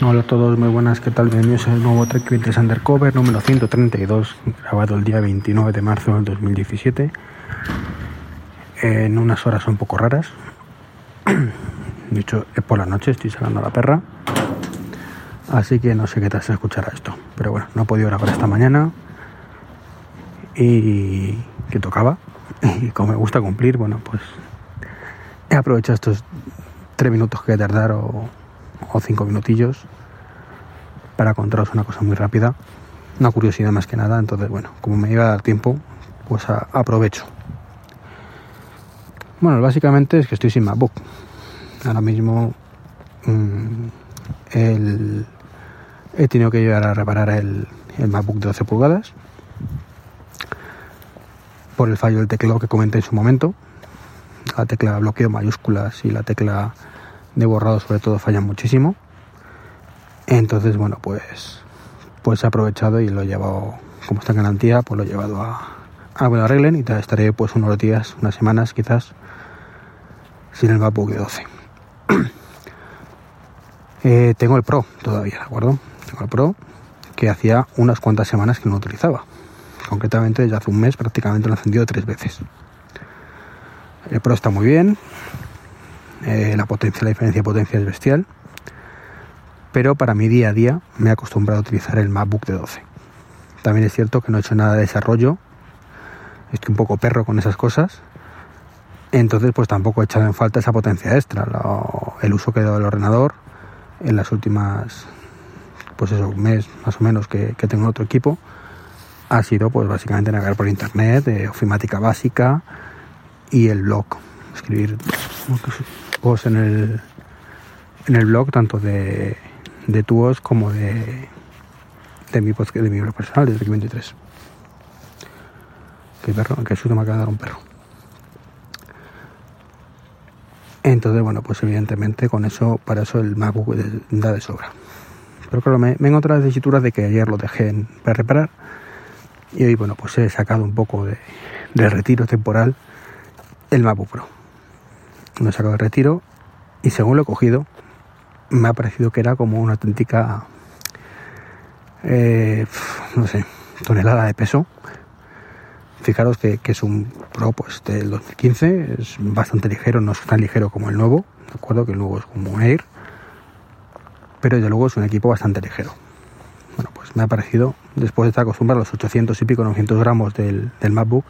Hola a todos, muy buenas, ¿qué tal? Bienvenidos al nuevo Trek Vintes Undercover número 132, grabado el día 29 de marzo del 2017, en unas horas un poco raras. De hecho, es por la noche, estoy sacando a la perra, así que no sé qué tal se escuchará esto. Pero bueno, no he podido grabar esta mañana y que tocaba. Y como me gusta cumplir, bueno, pues he aprovechado estos tres minutos que a tardar o cinco minutillos para contaros una cosa muy rápida, una curiosidad más que nada. Entonces, bueno, como me iba a dar tiempo, pues aprovecho. Bueno, básicamente es que estoy sin MacBook. Ahora mismo el, he tenido que llegar a reparar el, el MacBook de 12 pulgadas por el fallo del teclado que comenté en su momento. La tecla bloqueo mayúsculas y la tecla de borrado sobre todo fallan muchísimo. Entonces, bueno, pues pues he aprovechado y lo he llevado, como está en garantía, pues lo he llevado a, a que lo arreglen y estaré pues unos días, unas semanas quizás, sin el MacBook de 12. eh, tengo el Pro todavía, ¿de acuerdo? Tengo el Pro que hacía unas cuantas semanas que no utilizaba. Concretamente desde hace un mes prácticamente lo he encendido tres veces. El Pro está muy bien, eh, la potencia, la diferencia de potencia es bestial, pero para mi día a día me he acostumbrado a utilizar el MacBook de 12. También es cierto que no he hecho nada de desarrollo, estoy un poco perro con esas cosas, entonces pues tampoco he echado en falta esa potencia extra, lo, el uso que he dado del ordenador en las últimas, pues eso, un mes más o menos que, que tengo otro equipo, ha sido pues básicamente navegar por internet, de ofimática básica y el blog, escribir en el, en el blog, tanto de, de tuos como de, de mi de mi blog personal, desde el 23. Qué perro, qué susto me acaba de dar un perro. Entonces, bueno, pues evidentemente con eso, para eso el MacBook da de sobra. Pero claro, me, me encontrado las tesituras de que ayer lo dejé en, para reparar y hoy, bueno, pues he sacado un poco de, de retiro temporal el MacBook Pro. Lo he sacado de retiro y según lo he cogido, me ha parecido que era como una auténtica, eh, no sé, tonelada de peso. Fijaros que, es un Pro pues, del 2015, es bastante ligero, no es tan ligero como el nuevo, de acuerdo que el nuevo es como un Air, pero desde luego es un equipo bastante ligero. Bueno, pues me ha parecido, después de estar acostumbrado a los 800 y pico, 900 gramos del, del MacBook,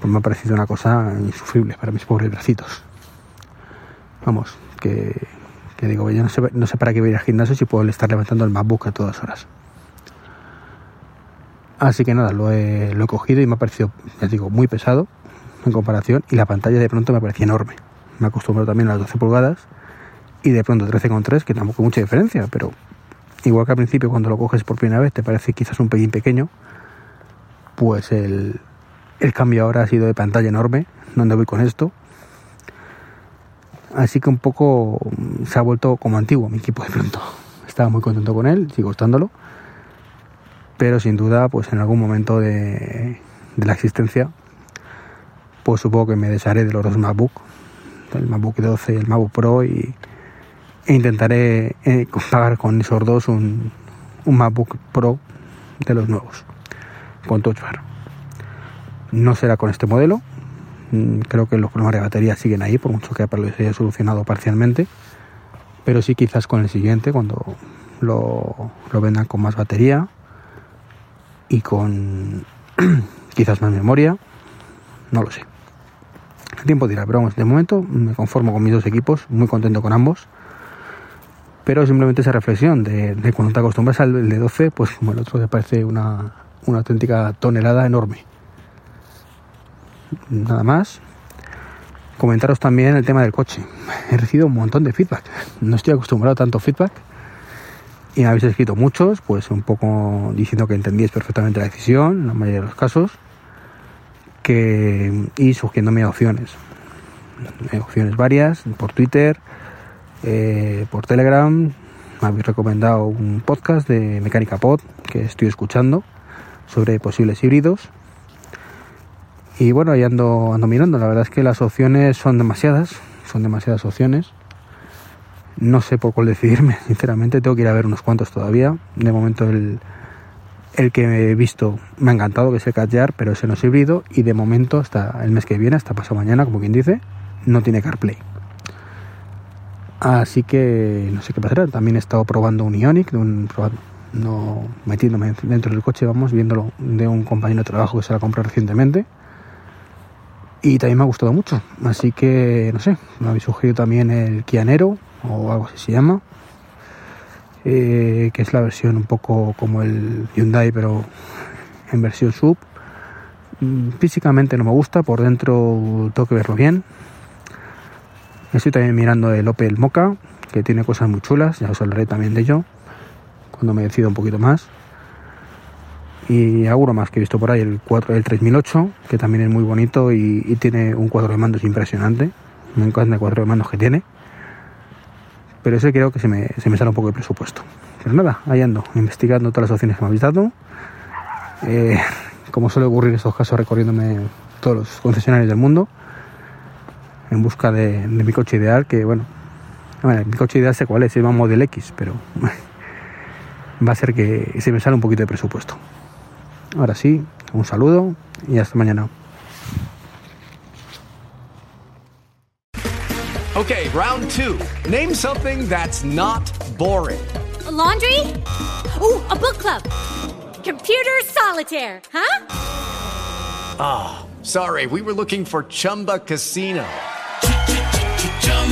pues me ha parecido una cosa insufrible para mis pobres bracitos. Vamos, que, digo, yo no sé, no sé para qué voy a ir al gimnasio si puedo estar levantando el MacBook a todas horas. Así que nada, lo he, lo he cogido y me ha parecido, ya digo, muy pesado en comparación y la pantalla de pronto me parecía enorme. Me he acostumbrado también a las 12 pulgadas y de pronto 13,3, que tampoco hay mucha diferencia, pero igual que al principio cuando lo coges por primera vez te parece quizás un pelín pequeño, pues el, el cambio ahora ha sido de pantalla enorme, donde voy con esto. Así que un poco se ha vuelto como antiguo mi equipo de pronto. Estaba muy contento con él, sigo estándolo. Pero sin duda, pues en algún momento de, de la existencia, pues supongo que me desharé de los dos MacBook, el MacBook 12 y el MacBook Pro, y, e intentaré eh, pagar con esos dos un, un MacBook Pro de los nuevos, con Touch Bar. No será con este modelo. Creo que los problemas de batería siguen ahí, por mucho que Apple los haya solucionado parcialmente. Pero sí quizás con el siguiente, cuando lo, lo vendan con más batería y con quizás más memoria. No lo sé. El tiempo dirá, pero vamos, de momento me conformo con mis dos equipos, muy contento con ambos. Pero simplemente esa reflexión de, de cuando te acostumbras al de 12, pues como el otro te parece una, una auténtica tonelada enorme nada más. Comentaros también el tema del coche. He recibido un montón de feedback. No estoy acostumbrado a tanto feedback. Y me habéis escrito muchos, pues un poco diciendo que entendíais perfectamente la decisión, en la mayoría de los casos, que, y sugiriéndome opciones. Opciones varias, por Twitter, eh, por Telegram. Me habéis recomendado un podcast de Mecánica Pod que estoy escuchando sobre posibles híbridos. Y bueno, ahí ando, ando mirando. La verdad es que las opciones son demasiadas, son demasiadas opciones. No sé por cuál decidirme, sinceramente. Tengo que ir a ver unos cuantos todavía. De momento el, el que he visto me ha encantado, que es el Catjar, pero ese no es híbrido. Y de momento, hasta el mes que viene, hasta pasado mañana, como quien dice, no tiene CarPlay. Así que no sé qué pasará. También he estado probando un Ionic, un, no metiéndome dentro del coche, vamos, viéndolo de un compañero de trabajo que se la comprado recientemente. Y también me ha gustado mucho. Así que, no sé, me habéis sugerido también el Kianero, o algo así se llama. Eh, que es la versión un poco como el Hyundai, pero en versión sub. Mm, físicamente no me gusta, por dentro tengo que verlo bien. Estoy también mirando el Opel Mocha, que tiene cosas muy chulas, ya os hablaré también de ello cuando me decido un poquito más. Y alguno más que he visto por ahí, el, 4, el 3008, que también es muy bonito y, tiene un cuadro de mandos impresionante. Me encanta el cuadro de mandos que tiene. Pero ese creo que se me, se me sale un poco de presupuesto. Pero nada, ahí ando, investigando todas las opciones que me habéis dado. Eh, como suele ocurrir en estos casos, recorriéndome todos los concesionarios del mundo en busca de, de mi coche ideal, que bueno, bueno, mi coche ideal sé cuál es, se llama Model X, pero va a ser que se me sale un poquito de presupuesto. Ahora sí, un saludo y hasta mañana. Okay, round two. Name something that's not boring. A laundry? Ooh, a book club. Computer solitaire, huh? Ah, oh, sorry, we were looking for Chumba Casino.